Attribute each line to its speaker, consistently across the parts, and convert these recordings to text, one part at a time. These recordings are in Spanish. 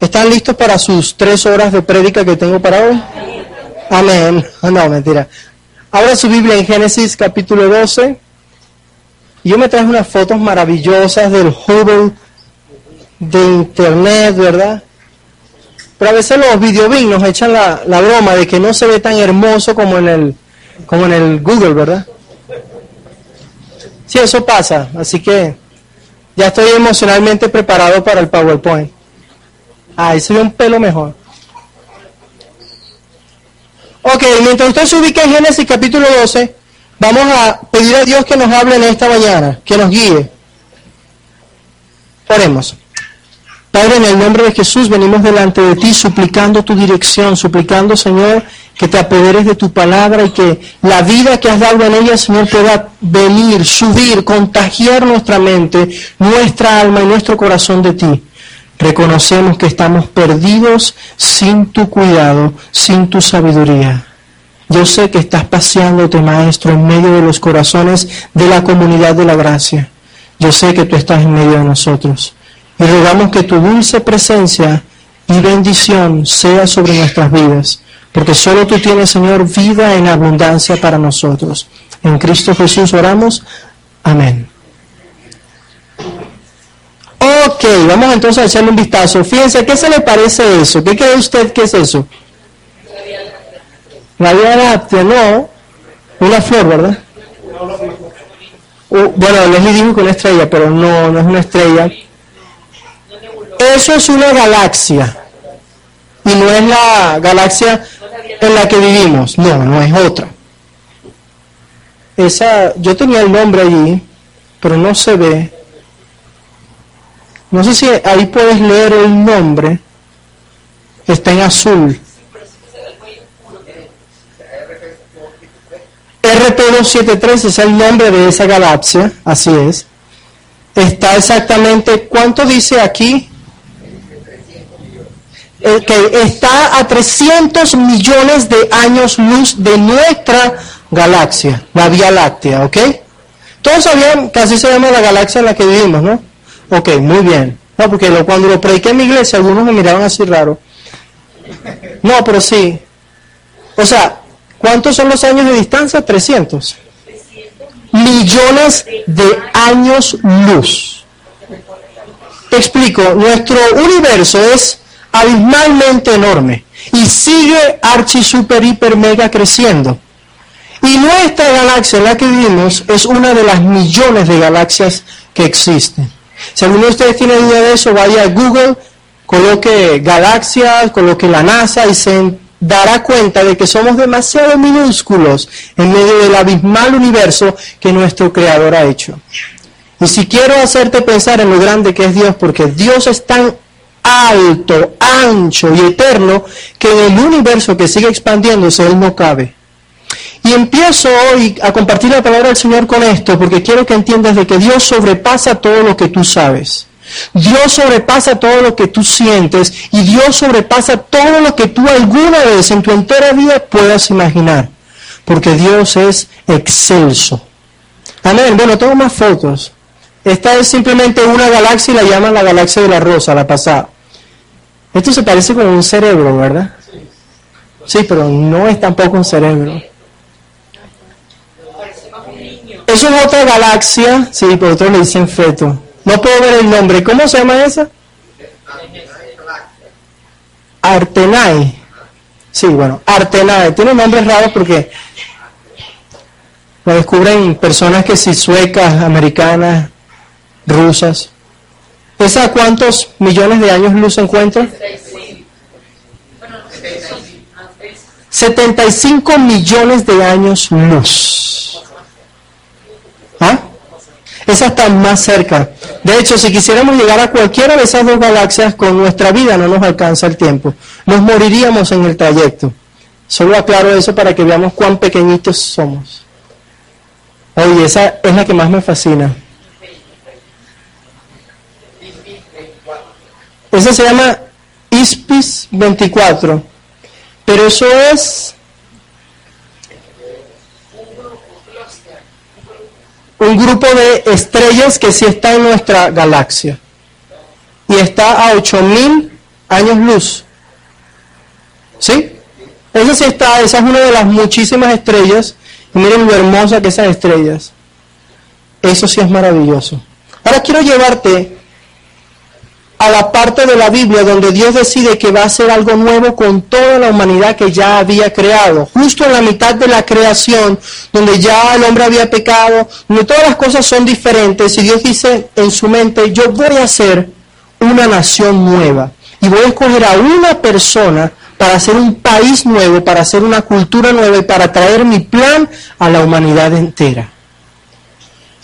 Speaker 1: ¿Están listos para sus tres horas de prédica que tengo para hoy? Amén. No, mentira. Ahora su Biblia en Génesis capítulo 12. Yo me traje unas fotos maravillosas del Hubble de internet, ¿verdad? Pero a veces los videobin nos echan la, la, broma de que no se ve tan hermoso como en el, como en el Google, ¿verdad? Sí, eso pasa. Así que ya estoy emocionalmente preparado para el PowerPoint. Ahí se ve un pelo mejor. Ok, mientras usted se ubica en Génesis capítulo 12, vamos a pedir a Dios que nos hable en esta mañana, que nos guíe. Oremos. Padre, en el nombre de Jesús venimos delante de ti suplicando tu dirección, suplicando, Señor, que te apoderes de tu palabra y que la vida que has dado en ella, Señor, pueda venir, subir, contagiar nuestra mente, nuestra alma y nuestro corazón de ti. Reconocemos que estamos perdidos sin tu cuidado, sin tu sabiduría. Yo sé que estás paseándote, Maestro, en medio de los corazones de la comunidad de la gracia. Yo sé que tú estás en medio de nosotros. Y rogamos que tu dulce presencia y bendición sea sobre nuestras vidas, porque solo tú tienes, Señor, vida en abundancia para nosotros. En Cristo Jesús oramos. Amén. Ok, vamos entonces a echarle un vistazo. Fíjense, ¿qué se le parece eso? ¿Qué cree usted que es eso? Vía Láctea, no. Una flor, ¿verdad? Uh, bueno, les digo que una estrella, pero no, no es una estrella. Eso es una galaxia. Y no es la galaxia en la que vivimos. No, no es otra. Esa, yo tenía el nombre allí, pero no se ve. No sé si ahí puedes leer el nombre. Está en azul. RP273 es el nombre de esa galaxia, así es. Está exactamente, ¿cuánto dice aquí? Que está a 300 millones de años luz de nuestra galaxia, la Vía Láctea, ¿ok? Todos sabían que así se llama la galaxia en la que vivimos, ¿no? Ok, muy bien. No, porque cuando lo prediqué en mi iglesia, algunos me miraban así raro. No, pero sí. O sea, ¿cuántos son los años de distancia? 300. Millones de años luz. Te explico, nuestro universo es abismalmente enorme y sigue archi, super, hiper, mega creciendo. Y nuestra galaxia en la que vivimos es una de las millones de galaxias que existen. Si alguno de ustedes tiene duda de eso, vaya a Google, coloque galaxias, coloque la NASA y se dará cuenta de que somos demasiado minúsculos en medio del abismal universo que nuestro Creador ha hecho. Y si quiero hacerte pensar en lo grande que es Dios, porque Dios es tan alto, ancho y eterno, que en el universo que sigue expandiéndose Él no cabe. Y empiezo hoy a compartir la palabra del Señor con esto, porque quiero que entiendas de que Dios sobrepasa todo lo que tú sabes. Dios sobrepasa todo lo que tú sientes y Dios sobrepasa todo lo que tú alguna vez en tu entera vida puedas imaginar, porque Dios es excelso. Amén. Bueno, tengo más fotos. Esta es simplemente una galaxia y la llaman la galaxia de la rosa, la pasada. Esto se parece como un cerebro, ¿verdad? Sí, pero no es tampoco un cerebro. Eso es otra galaxia, sí, por otro le dicen feto. No puedo ver el nombre. ¿Cómo se llama esa? Artenae. Sí, bueno, Artenae. Tiene nombres raros porque lo descubren personas que sí, suecas, americanas, rusas. ¿Esa cuántos millones de años luz se encuentra? 75 millones de años luz. ¿Ah? Esa está más cerca. De hecho, si quisiéramos llegar a cualquiera de esas dos galaxias, con nuestra vida no nos alcanza el tiempo. Nos moriríamos en el trayecto. Solo aclaro eso para que veamos cuán pequeñitos somos. Oye, esa es la que más me fascina. Esa se llama ISPIS 24. Pero eso es un grupo de estrellas que sí está en nuestra galaxia. Y está a 8000 años luz. ¿Sí? Esa sí está, esa es una de las muchísimas estrellas. Y miren lo hermosa que esas estrellas. Eso sí es maravilloso. Ahora quiero llevarte a la parte de la Biblia donde Dios decide que va a hacer algo nuevo con toda la humanidad que ya había creado. Justo en la mitad de la creación, donde ya el hombre había pecado, donde todas las cosas son diferentes, y Dios dice en su mente, yo voy a hacer una nación nueva. Y voy a escoger a una persona para hacer un país nuevo, para hacer una cultura nueva y para traer mi plan a la humanidad entera.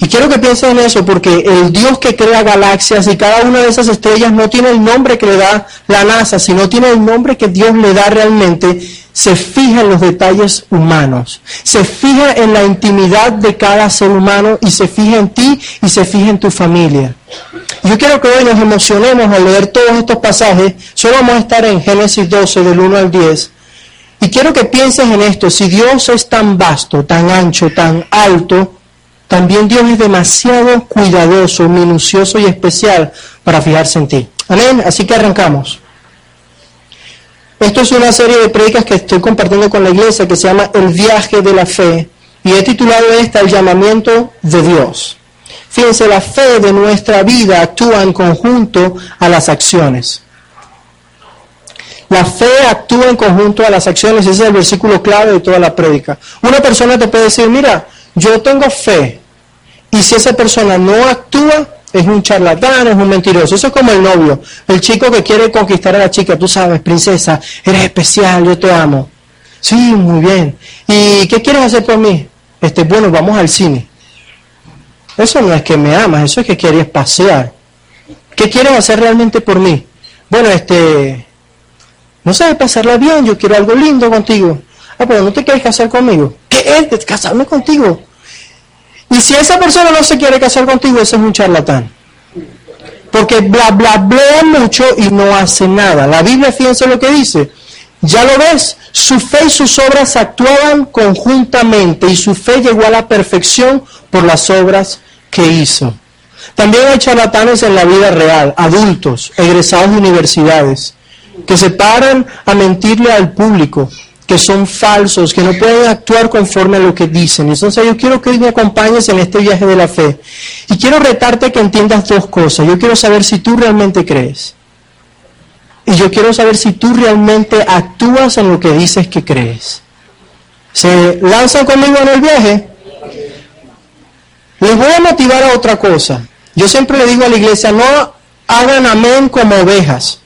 Speaker 1: Y quiero que piensen en eso, porque el Dios que crea galaxias y cada una de esas estrellas no tiene el nombre que le da la NASA, sino tiene el nombre que Dios le da realmente, se fija en los detalles humanos, se fija en la intimidad de cada ser humano y se fija en ti y se fija en tu familia. Yo quiero que hoy nos emocionemos al leer todos estos pasajes, solo vamos a estar en Génesis 12 del 1 al 10. Y quiero que pienses en esto, si Dios es tan vasto, tan ancho, tan alto, también Dios es demasiado cuidadoso, minucioso y especial para fijarse en ti. Amén. Así que arrancamos. Esto es una serie de predicas que estoy compartiendo con la iglesia que se llama El viaje de la fe y he titulado esta El llamamiento de Dios. Fíjense, la fe de nuestra vida actúa en conjunto a las acciones. La fe actúa en conjunto a las acciones, ese es el versículo clave de toda la prédica. Una persona te puede decir, mira, yo tengo fe, y si esa persona no actúa, es un charlatán, es un mentiroso. Eso es como el novio, el chico que quiere conquistar a la chica, tú sabes, princesa, eres especial, yo te amo. Sí, muy bien. ¿Y qué quieres hacer por mí? Este, bueno, vamos al cine. Eso no es que me amas, eso es que quieres pasear. ¿Qué quieres hacer realmente por mí? Bueno, este, no sé, pasarla bien, yo quiero algo lindo contigo. Ah, pero no te quieres casar conmigo. ¿Qué es? Casarme contigo. Y si esa persona no se quiere casar contigo, ese es un charlatán. Porque bla, bla, bla mucho y no hace nada. La Biblia, fíjense lo que dice. Ya lo ves, su fe y sus obras actuaban conjuntamente y su fe llegó a la perfección por las obras que hizo. También hay charlatanes en la vida real, adultos, egresados de universidades, que se paran a mentirle al público, que son falsos, que no pueden actuar conforme a lo que dicen. Entonces yo quiero que me acompañes en este viaje de la fe. Y quiero retarte que entiendas dos cosas. Yo quiero saber si tú realmente crees. Y yo quiero saber si tú realmente actúas en lo que dices que crees. ¿Se lanzan conmigo en el viaje? Les voy a motivar a otra cosa. Yo siempre le digo a la iglesia, no hagan amén como ovejas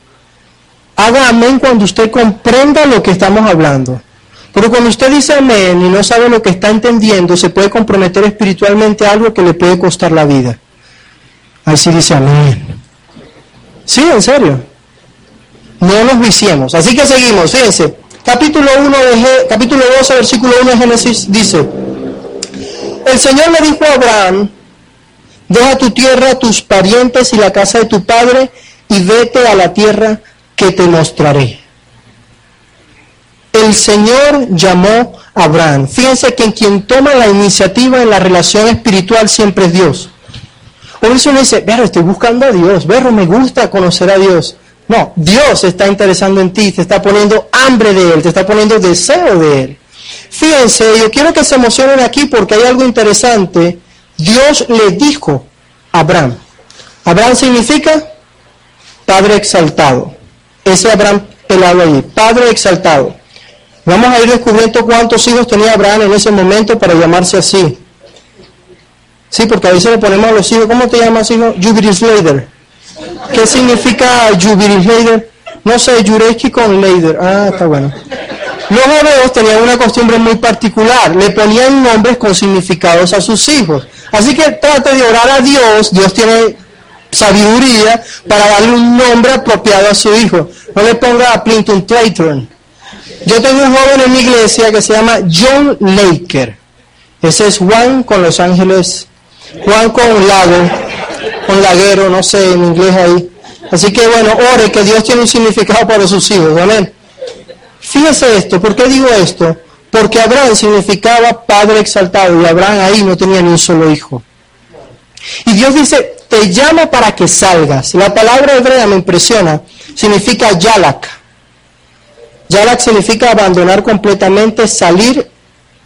Speaker 1: haga amén cuando usted comprenda lo que estamos hablando. Pero cuando usted dice amén y no sabe lo que está entendiendo, se puede comprometer espiritualmente a algo que le puede costar la vida. Ahí sí dice amén. Sí, en serio. No nos viciemos. Así que seguimos, fíjense. Capítulo 1 de capítulo 12, versículo 1 de Génesis dice: El Señor le dijo a Abraham: Deja tu tierra, tus parientes y la casa de tu padre y vete a la tierra que te mostraré. El Señor llamó a Abraham. Fíjense que quien toma la iniciativa en la relación espiritual siempre es Dios. Por eso uno dice, Vero, estoy buscando a Dios, Vero, me gusta conocer a Dios. No, Dios está interesando en ti, te está poniendo hambre de Él, te está poniendo deseo de Él. Fíjense, yo quiero que se emocionen aquí porque hay algo interesante. Dios le dijo a Abraham. Abraham significa Padre exaltado ese Abraham pelado allí, Padre exaltado. Vamos a ir descubriendo cuántos hijos tenía Abraham en ese momento para llamarse así. Sí, porque a veces le ponemos a los hijos, ¿cómo te llamas hijo? Jubilis Leider. ¿Qué significa Jubilis Leider? No sé, Yureski con Leider. Ah, está bueno. Los hebreos tenían una costumbre muy particular, le ponían nombres con significados a sus hijos. Así que trate de orar a Dios, Dios tiene sabiduría para darle un nombre apropiado a su hijo. No le ponga a Clinton Clayton. Yo tengo un joven en mi iglesia que se llama John Laker. Ese es Juan con Los Ángeles, Juan con lago, con laguero, no sé en inglés ahí. Así que bueno, ore que Dios tiene un significado para sus hijos. Amén. Fíjese esto, ¿por qué digo esto? Porque Abraham significaba padre exaltado y Abraham ahí no tenía ni un solo hijo. Y Dios dice, te llamo para que salgas. La palabra hebrea me impresiona, significa yalak. Yalak significa abandonar completamente, salir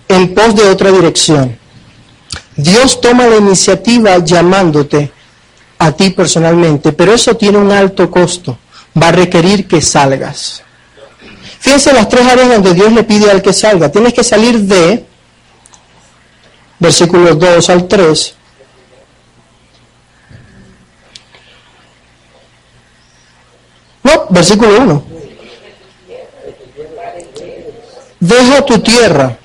Speaker 1: en pos de otra dirección. Dios toma la iniciativa llamándote a ti personalmente, pero eso tiene un alto costo. Va a requerir que salgas. Fíjense las tres áreas donde Dios le pide al que salga. Tienes que salir de, versículos 2 al 3, No, versículo 1. Deja tu tierra,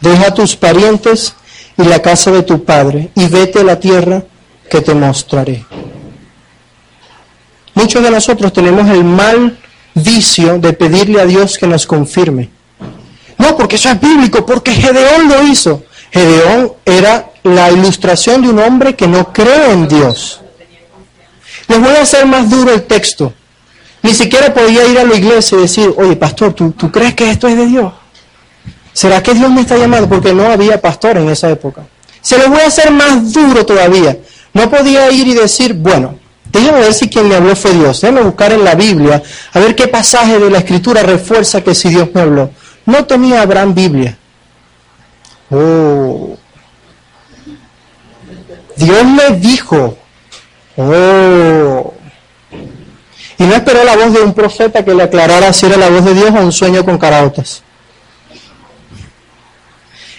Speaker 1: deja tus parientes y la casa de tu padre, y vete a la tierra que te mostraré. Muchos de nosotros tenemos el mal vicio de pedirle a Dios que nos confirme. No, porque eso es bíblico, porque Gedeón lo hizo. Gedeón era la ilustración de un hombre que no cree en Dios. Les voy a hacer más duro el texto. Ni siquiera podía ir a la iglesia y decir, oye, pastor, ¿tú, ¿tú crees que esto es de Dios? ¿Será que Dios me está llamando? Porque no había pastor en esa época. Se los voy a hacer más duro todavía. No podía ir y decir, bueno, déjame ver si quien me habló fue Dios. Déjame buscar en la Biblia a ver qué pasaje de la Escritura refuerza que si Dios me habló. No tenía Abraham Biblia. Oh. Dios le dijo, Oh. Y no esperó la voz de un profeta que le aclarara si era la voz de Dios o un sueño con caraotas.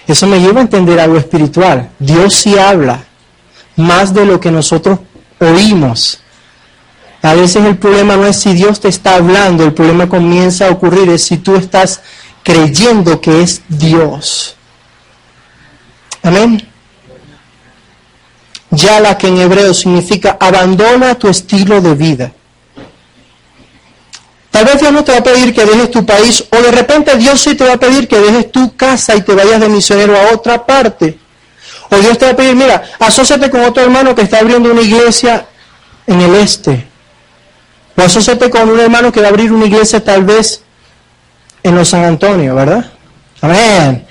Speaker 1: Eso me lleva a entender algo espiritual. Dios sí habla más de lo que nosotros oímos. A veces el problema no es si Dios te está hablando, el problema comienza a ocurrir es si tú estás creyendo que es Dios. Amén. Yala, que en hebreo significa abandona tu estilo de vida. Tal vez Dios no te va a pedir que dejes tu país o de repente Dios sí te va a pedir que dejes tu casa y te vayas de misionero a otra parte. O Dios te va a pedir, mira, asóciate con otro hermano que está abriendo una iglesia en el este. O asóciate con un hermano que va a abrir una iglesia tal vez en los San Antonio, ¿verdad? Amén.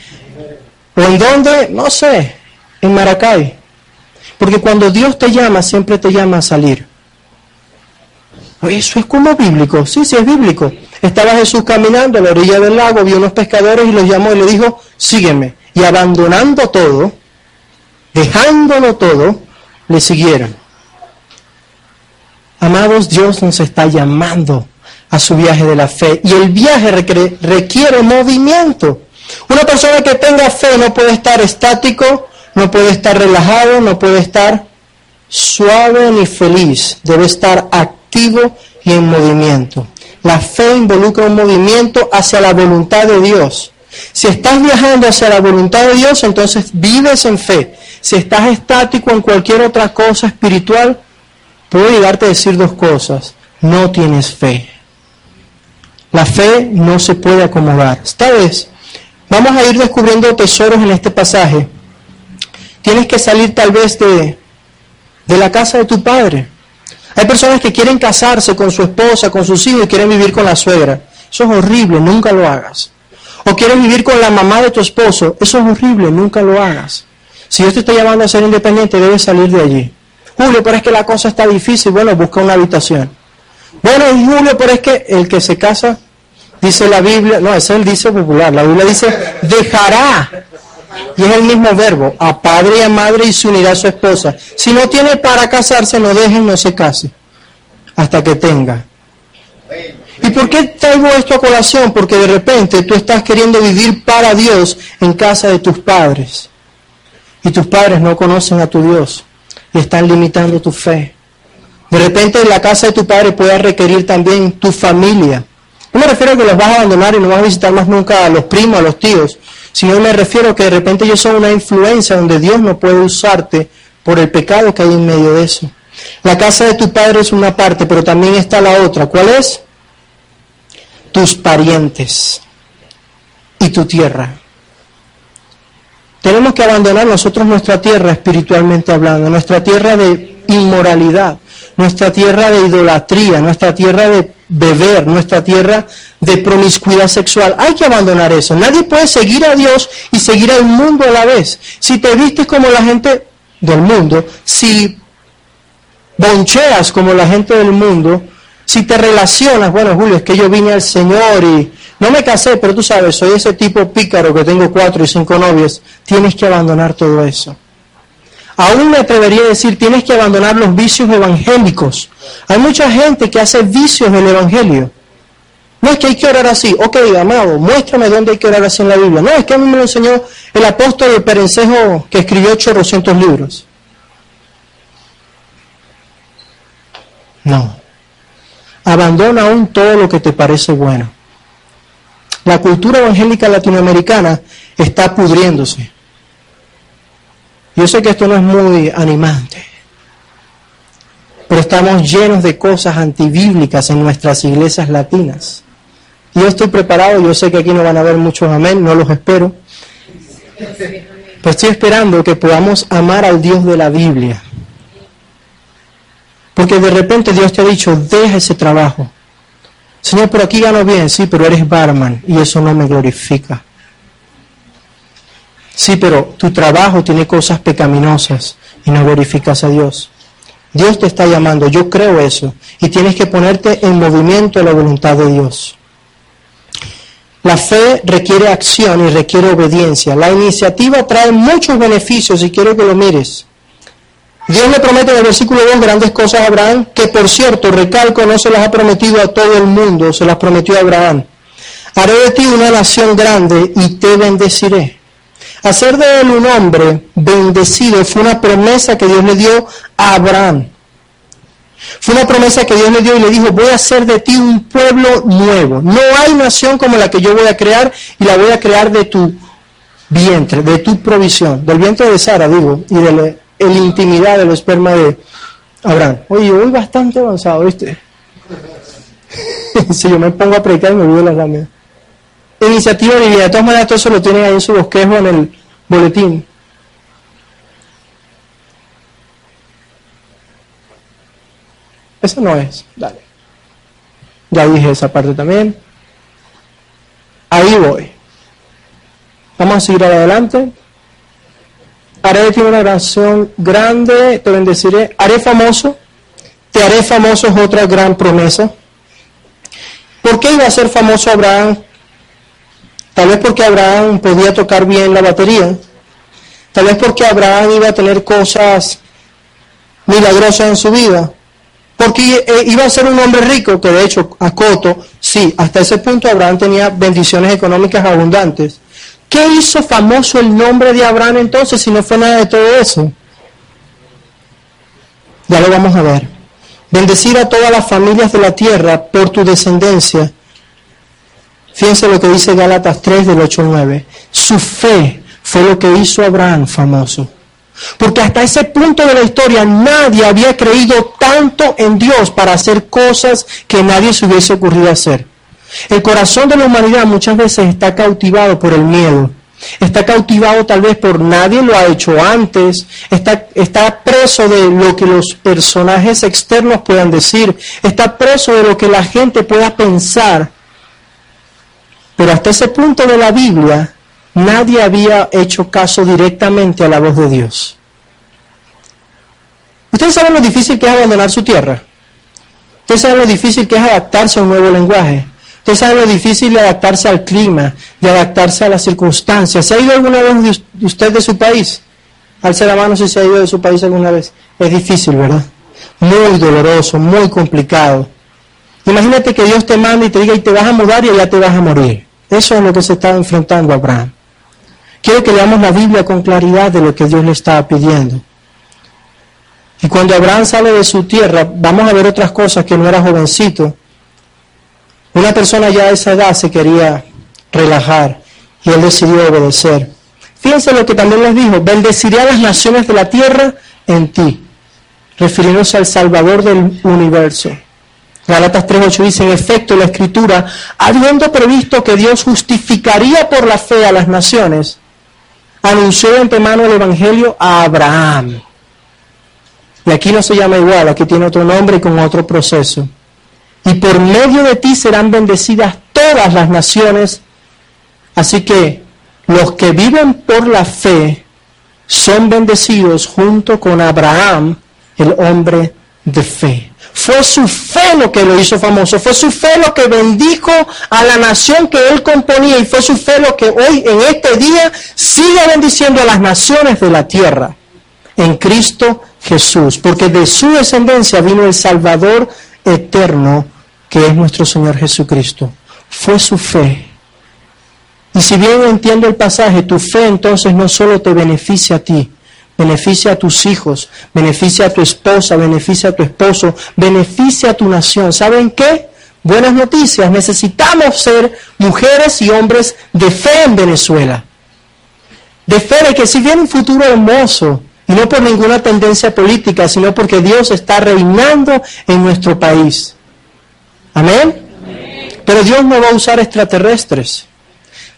Speaker 1: ¿O en dónde? No sé, en Maracay. Porque cuando Dios te llama, siempre te llama a salir. Eso es como bíblico. Sí, sí, es bíblico. Estaba Jesús caminando a la orilla del lago, vio unos pescadores y los llamó y le dijo, sígueme. Y abandonando todo, dejándolo todo, le siguieron. Amados, Dios nos está llamando a su viaje de la fe. Y el viaje requiere movimiento. Una persona que tenga fe no puede estar estático, no puede estar relajado, no puede estar suave ni feliz, debe estar activo y en movimiento. La fe involucra un movimiento hacia la voluntad de Dios. Si estás viajando hacia la voluntad de Dios, entonces vives en fe. Si estás estático en cualquier otra cosa espiritual, puedo llegarte a decir dos cosas. No tienes fe. La fe no se puede acomodar. Esta vez vamos a ir descubriendo tesoros en este pasaje Tienes que salir tal vez de, de la casa de tu padre. Hay personas que quieren casarse con su esposa, con sus hijos y quieren vivir con la suegra. Eso es horrible, nunca lo hagas. O quieren vivir con la mamá de tu esposo. Eso es horrible, nunca lo hagas. Si Dios te está llamando a ser independiente, debes salir de allí. Julio, pero es que la cosa está difícil. Bueno, busca una habitación. Bueno, Julio, pero es que el que se casa, dice la Biblia, no, es el dice popular. La Biblia dice, dejará y es el mismo verbo, a padre y a madre y se unirá a su esposa. Si no tiene para casarse, no dejen, no se case, hasta que tenga. ¿Y por qué traigo esto a colación? Porque de repente tú estás queriendo vivir para Dios en casa de tus padres. Y tus padres no conocen a tu Dios y están limitando tu fe. De repente la casa de tu padre puede requerir también tu familia, No me refiero a que los vas a abandonar y no vas a visitar más nunca a los primos, a los tíos, sino me refiero que de repente ellos son una influencia donde Dios no puede usarte por el pecado que hay en medio de eso. La casa de tu padre es una parte, pero también está la otra. ¿Cuál es? Tus parientes y tu tierra. Tenemos que abandonar nosotros nuestra tierra espiritualmente hablando, nuestra tierra de inmoralidad, nuestra tierra de idolatría, nuestra tierra de beber, nuestra tierra de promiscuidad sexual. Hay que abandonar eso. Nadie puede seguir a Dios y seguir al mundo a la vez. Si te vistes como la gente del mundo, si boncheas como la gente del mundo, si te relacionas, bueno Julio, es que yo vine al Señor y no me casé, pero tú sabes, soy ese tipo pícaro que tengo cuatro y cinco novias, tienes que abandonar todo eso. Aún me atrevería a decir, tienes que abandonar los vicios evangélicos. Hay mucha gente que hace vicios del Evangelio. No es que hay que orar así. Ok, amado, muéstrame dónde hay que orar así en la Biblia. No, es que a mí me lo enseñó el apóstol de Perencejo que escribió 800 libros. No. Abandona aún todo lo que te parece bueno. La cultura evangélica latinoamericana está pudriéndose. Yo sé que esto no es muy animante, pero estamos llenos de cosas antibíblicas en nuestras iglesias latinas. Yo estoy preparado, yo sé que aquí no van a haber muchos amén, no los espero. Pero estoy esperando que podamos amar al Dios de la Biblia. Porque de repente Dios te ha dicho, deja ese trabajo. Señor, por aquí gano bien, sí, pero eres barman y eso no me glorifica. Sí, pero tu trabajo tiene cosas pecaminosas y no glorificas a Dios. Dios te está llamando, yo creo eso, y tienes que ponerte en movimiento a la voluntad de Dios. La fe requiere acción y requiere obediencia. La iniciativa trae muchos beneficios y quiero que lo mires. Dios le promete en el versículo 2 grandes cosas a Abraham, que por cierto, recalco, no se las ha prometido a todo el mundo, se las prometió a Abraham. Haré de ti una nación grande y te bendeciré. Hacer de él un hombre bendecido fue una promesa que Dios le dio a Abraham. Fue una promesa que Dios le dio y le dijo, voy a hacer de ti un pueblo nuevo. No hay nación como la que yo voy a crear y la voy a crear de tu vientre, de tu provisión, del vientre de Sara, digo, y de la, intimidad del esperma de Abraham. Oye, yo bastante avanzado, ¿viste? si yo me pongo a predicar me voy a la lámina iniciativa de De todas maneras, todo eso lo tienen ahí en su bosquejo en el boletín. Esa no es. Dale. Ya dije esa parte también. Ahí voy. Vamos a seguir adelante. Haré de ti una oración grande, te bendeciré. Haré famoso. Te haré famoso es otra gran promesa. ¿Por qué iba a ser famoso Abraham Tal vez porque Abraham podía tocar bien la batería. Tal vez porque Abraham iba a tener cosas milagrosas en su vida. Porque eh, iba a ser un hombre rico, que de hecho, a Coto, sí, hasta ese punto Abraham tenía bendiciones económicas abundantes. ¿Qué hizo famoso el nombre de Abraham entonces si no fue nada de todo eso? Ya lo vamos a ver. Bendecir a todas las familias de la tierra por tu descendencia Fíjense lo que dice Gálatas 3 del 8 al 9. Su fe fue lo que hizo Abraham famoso. Porque hasta ese punto de la historia nadie había creído tanto en Dios para hacer cosas que nadie se hubiese ocurrido hacer. El corazón de la humanidad muchas veces está cautivado por el miedo. Está cautivado tal vez por nadie lo ha hecho antes. Está, está preso de lo que los personajes externos puedan decir. Está preso de lo que la gente pueda pensar. Pero hasta ese punto de la Biblia, nadie había hecho caso directamente a la voz de Dios. Ustedes saben lo difícil que es abandonar su tierra. Ustedes saben lo difícil que es adaptarse a un nuevo lenguaje. Ustedes saben lo difícil de adaptarse al clima, de adaptarse a las circunstancias. ¿Se ha ido alguna vez usted de su país? Alce la mano si se ha ido de su país alguna vez. Es difícil, ¿verdad? Muy doloroso, muy complicado. Imagínate que Dios te manda y te diga y te vas a mudar y allá te vas a morir. Eso es lo que se está enfrentando Abraham. Quiero que leamos la Biblia con claridad de lo que Dios le estaba pidiendo. Y cuando Abraham sale de su tierra, vamos a ver otras cosas que no era jovencito. Una persona ya a esa edad se quería relajar y él decidió obedecer. Fíjense lo que también les dijo, bendeciré a las naciones de la tierra en ti, refiriéndose al Salvador del universo. Galatas 3.8 dice, en efecto, la Escritura, habiendo previsto que Dios justificaría por la fe a las naciones, anunció de antemano el Evangelio a Abraham. Y aquí no se llama igual, aquí tiene otro nombre con otro proceso. Y por medio de ti serán bendecidas todas las naciones. Así que los que viven por la fe son bendecidos junto con Abraham, el hombre de fe. Fue su fe lo que lo hizo famoso, fue su fe lo que bendijo a la nación que él componía y fue su fe lo que hoy en este día sigue bendiciendo a las naciones de la tierra en Cristo Jesús, porque de su descendencia vino el Salvador eterno que es nuestro Señor Jesucristo. Fue su fe. Y si bien entiendo el pasaje, tu fe entonces no solo te beneficia a ti, beneficia a tus hijos, beneficia a tu esposa, beneficia a tu esposo, beneficia a tu nación. ¿Saben qué? Buenas noticias. Necesitamos ser mujeres y hombres de fe en Venezuela. De fe de que si viene un futuro hermoso, y no por ninguna tendencia política, sino porque Dios está reinando en nuestro país. Amén. Pero Dios no va a usar extraterrestres.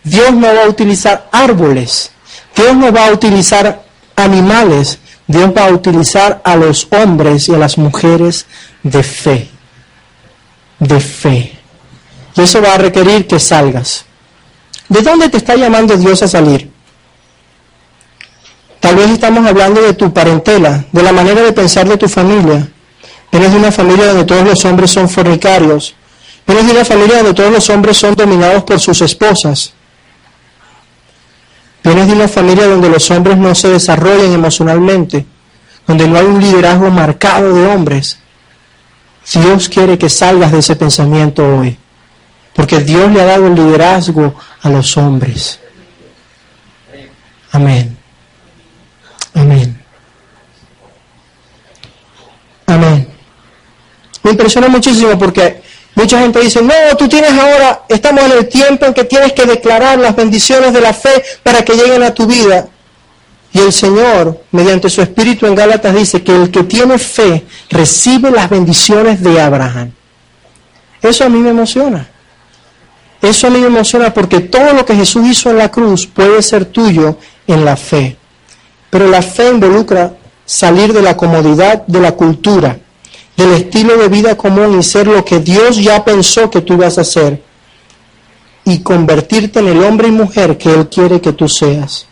Speaker 1: Dios no va a utilizar árboles. Dios no va a utilizar animales, Dios va a utilizar a los hombres y a las mujeres de fe. De fe. Y eso va a requerir que salgas. ¿De dónde te está llamando Dios a salir? Tal vez estamos hablando de tu parentela, de la manera de pensar de tu familia. Vienes de una familia donde todos los hombres son fornicarios. Vienes de una familia donde todos los hombres son dominados por sus esposas. Vienes de una familia donde los hombres no se desarrollan emocionalmente, donde no hay un liderazgo marcado de hombres. Dios quiere que salgas de ese pensamiento hoy, porque Dios le ha dado el liderazgo a los hombres. Amén. Amén. Amén. Me impresiona muchísimo porque Mucha gente dice, no, tú tienes ahora, estamos en el tiempo en que tienes que declarar las bendiciones de la fe para que lleguen a tu vida. Y el Señor, mediante su Espíritu en Gálatas, dice que el que tiene fe recibe las bendiciones de Abraham. Eso a mí me emociona. Eso a mí me emociona porque todo lo que Jesús hizo en la cruz puede ser tuyo en la fe. Pero la fe involucra salir de la comodidad de la cultura del estilo de vida común y ser lo que Dios ya pensó que tú ibas a ser y convertirte en el hombre y mujer que Él quiere que tú seas.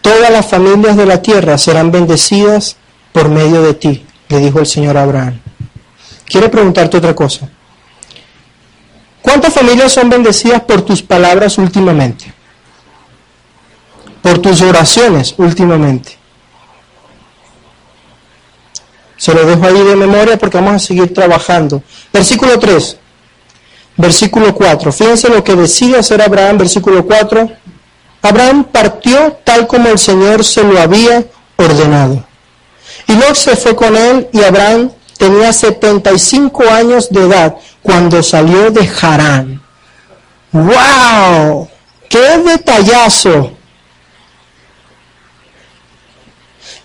Speaker 1: Todas las familias de la tierra serán bendecidas por medio de ti, le dijo el Señor a Abraham. Quiero preguntarte otra cosa. ¿Cuántas familias son bendecidas por tus palabras últimamente? Por tus oraciones últimamente. Se lo dejo ahí de memoria porque vamos a seguir trabajando. Versículo 3. Versículo 4. Fíjense lo que decide hacer Abraham, versículo 4. Abraham partió tal como el Señor se lo había ordenado. Y Lot se fue con él y Abraham tenía 75 años de edad cuando salió de Harán. ¡Wow! ¡Qué detallazo!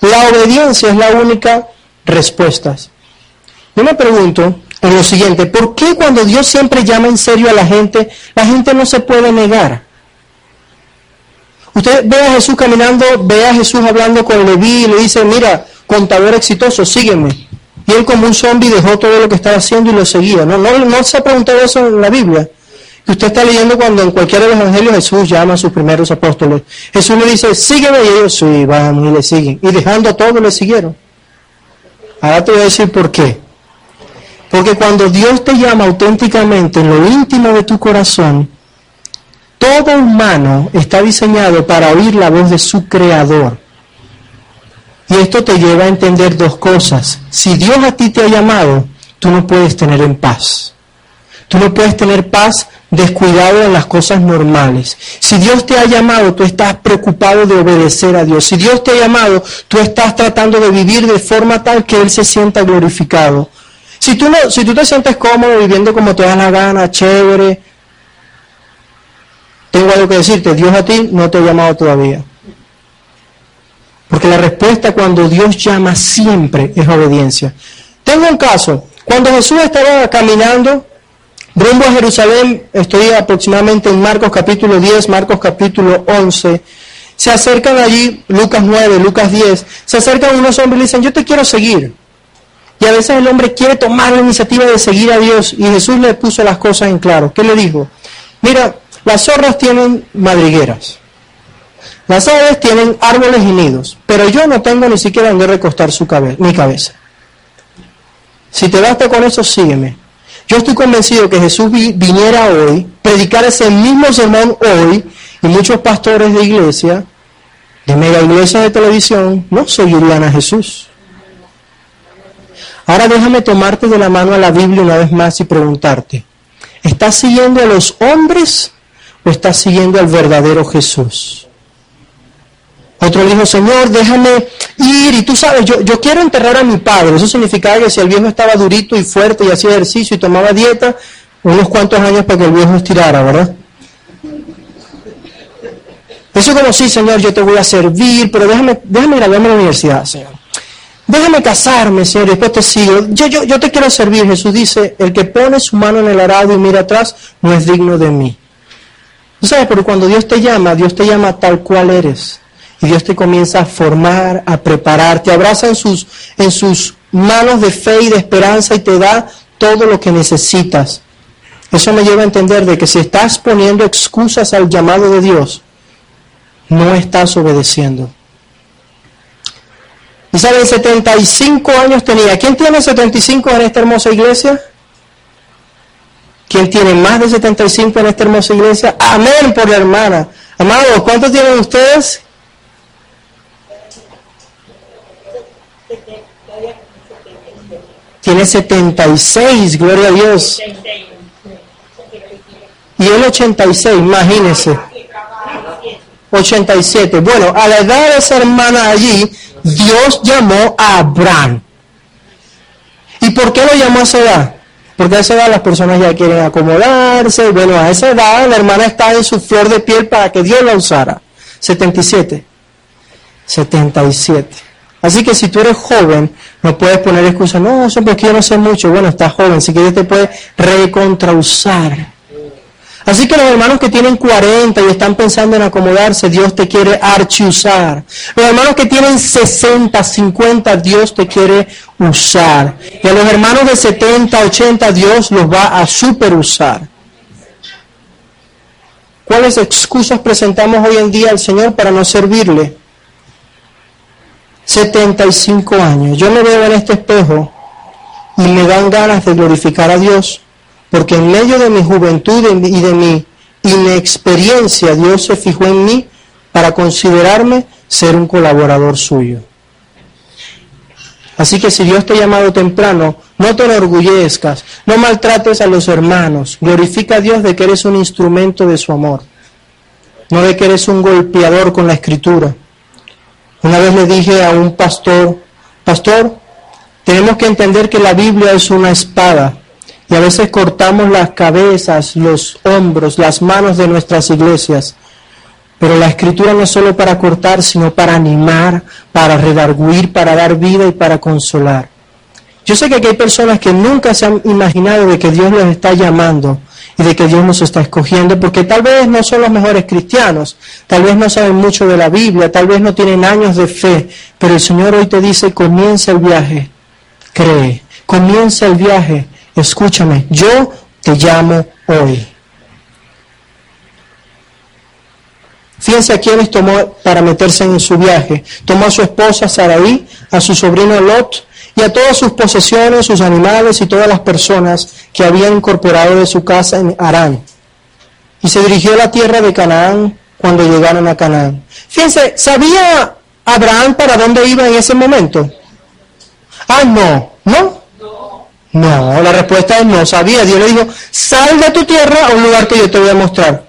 Speaker 1: La obediencia es la única respuestas. Yo me pregunto en lo siguiente, ¿por qué cuando Dios siempre llama en serio a la gente, la gente no se puede negar? Usted ve a Jesús caminando, ve a Jesús hablando con Leví y le dice, mira, contador exitoso, sígueme. Y él como un zombie dejó todo lo que estaba haciendo y lo seguía. No, no, no se ha preguntado eso en la Biblia. Que usted está leyendo cuando en cualquier de los evangelios Jesús llama a sus primeros apóstoles. Jesús le dice, sígueme y ellos sí, van y le siguen. Y dejando a todos le siguieron. Ahora te voy a decir por qué. Porque cuando Dios te llama auténticamente en lo íntimo de tu corazón, todo humano está diseñado para oír la voz de su creador. Y esto te lleva a entender dos cosas. Si Dios a ti te ha llamado, tú no puedes tener en paz. Tú no puedes tener paz descuidado en las cosas normales. Si Dios te ha llamado, tú estás preocupado de obedecer a Dios. Si Dios te ha llamado, tú estás tratando de vivir de forma tal que Él se sienta glorificado. Si tú, no, si tú te sientes cómodo viviendo como te da la gana, chévere, tengo algo que decirte, Dios a ti no te ha llamado todavía. Porque la respuesta cuando Dios llama siempre es obediencia. Tengo un caso. Cuando Jesús estaba caminando rumbo a Jerusalén, estoy aproximadamente en Marcos capítulo 10, Marcos capítulo 11, se acercan allí, Lucas 9, Lucas 10, se acercan unos hombres y le dicen, yo te quiero seguir. Y a veces el hombre quiere tomar la iniciativa de seguir a Dios y Jesús le puso las cosas en claro. ¿Qué le dijo? Mira, las zorras tienen madrigueras. Las aves tienen árboles y nidos, pero yo no tengo ni siquiera donde recostar su mi cabeza. Si te basta con eso, sígueme. Yo estoy convencido que Jesús viniera hoy, predicar ese mismo sermón hoy, y muchos pastores de iglesia, de mega iglesia de televisión, no seguirían a Jesús. Ahora déjame tomarte de la mano a la Biblia una vez más y preguntarte, ¿estás siguiendo a los hombres o estás siguiendo al verdadero Jesús? Otro dijo, Señor, déjame ir. Y tú sabes, yo, yo quiero enterrar a mi padre. Eso significaba que si el viejo estaba durito y fuerte y hacía ejercicio y tomaba dieta, unos cuantos años para que el viejo estirara, ¿verdad? Eso como, sí, Señor, yo te voy a servir, pero déjame, déjame graduarme a la universidad, Señor. Déjame casarme, Señor, y después te sigo. Yo, yo, yo te quiero servir. Jesús dice, el que pone su mano en el arado y mira atrás, no es digno de mí. ¿Tú sabes? Pero cuando Dios te llama, Dios te llama tal cual eres. Y Dios te comienza a formar, a preparar, te abraza en sus, en sus manos de fe y de esperanza y te da todo lo que necesitas. Eso me lleva a entender de que si estás poniendo excusas al llamado de Dios, no estás obedeciendo. Y saben, 75 años tenía. ¿Quién tiene 75 en esta hermosa iglesia? ¿Quién tiene más de 75 en esta hermosa iglesia? Amén por la hermana. Amados, ¿cuántos tienen ustedes? Tiene 76, gloria a Dios. Y el 86, imagínense. 87. Bueno, a la edad de esa hermana allí, Dios llamó a Abraham. ¿Y por qué lo llamó a esa edad? Porque a esa edad las personas ya quieren acomodarse. Bueno, a esa edad la hermana está en su flor de piel para que Dios la usara. 77. 77. Así que si tú eres joven, no puedes poner excusa, no, eso porque yo no sé mucho. Bueno, estás joven, si quieres te puede recontrausar. Así que los hermanos que tienen 40 y están pensando en acomodarse, Dios te quiere archiusar. Los hermanos que tienen 60, 50, Dios te quiere usar. Y a los hermanos de 70, 80, Dios los va a superusar. ¿Cuáles excusas presentamos hoy en día al Señor para no servirle? 75 años. Yo me veo en este espejo y me dan ganas de glorificar a Dios, porque en medio de mi juventud y de mi inexperiencia Dios se fijó en mí para considerarme ser un colaborador suyo. Así que si Dios te ha llamado temprano, no te enorgullezcas, no maltrates a los hermanos, glorifica a Dios de que eres un instrumento de su amor, no de que eres un golpeador con la escritura. Una vez le dije a un pastor, pastor, tenemos que entender que la Biblia es una espada y a veces cortamos las cabezas, los hombros, las manos de nuestras iglesias. Pero la escritura no es solo para cortar, sino para animar, para redarguir, para dar vida y para consolar. Yo sé que aquí hay personas que nunca se han imaginado de que Dios los está llamando y de que Dios nos está escogiendo, porque tal vez no son los mejores cristianos, tal vez no saben mucho de la Biblia, tal vez no tienen años de fe, pero el Señor hoy te dice, comienza el viaje, cree, comienza el viaje, escúchame, yo te llamo hoy. Fíjense a quienes tomó para meterse en su viaje. Tomó a su esposa Saraí, a su sobrino Lot, y a todas sus posesiones, sus animales y todas las personas que habían incorporado de su casa en Arán. Y se dirigió a la tierra de Canaán cuando llegaron a Canaán. Fíjense, ¿sabía Abraham para dónde iba en ese momento? Ah, no, ¿no? No, la respuesta es no, sabía. Dios le dijo, sal de tu tierra a un lugar que yo te voy a mostrar.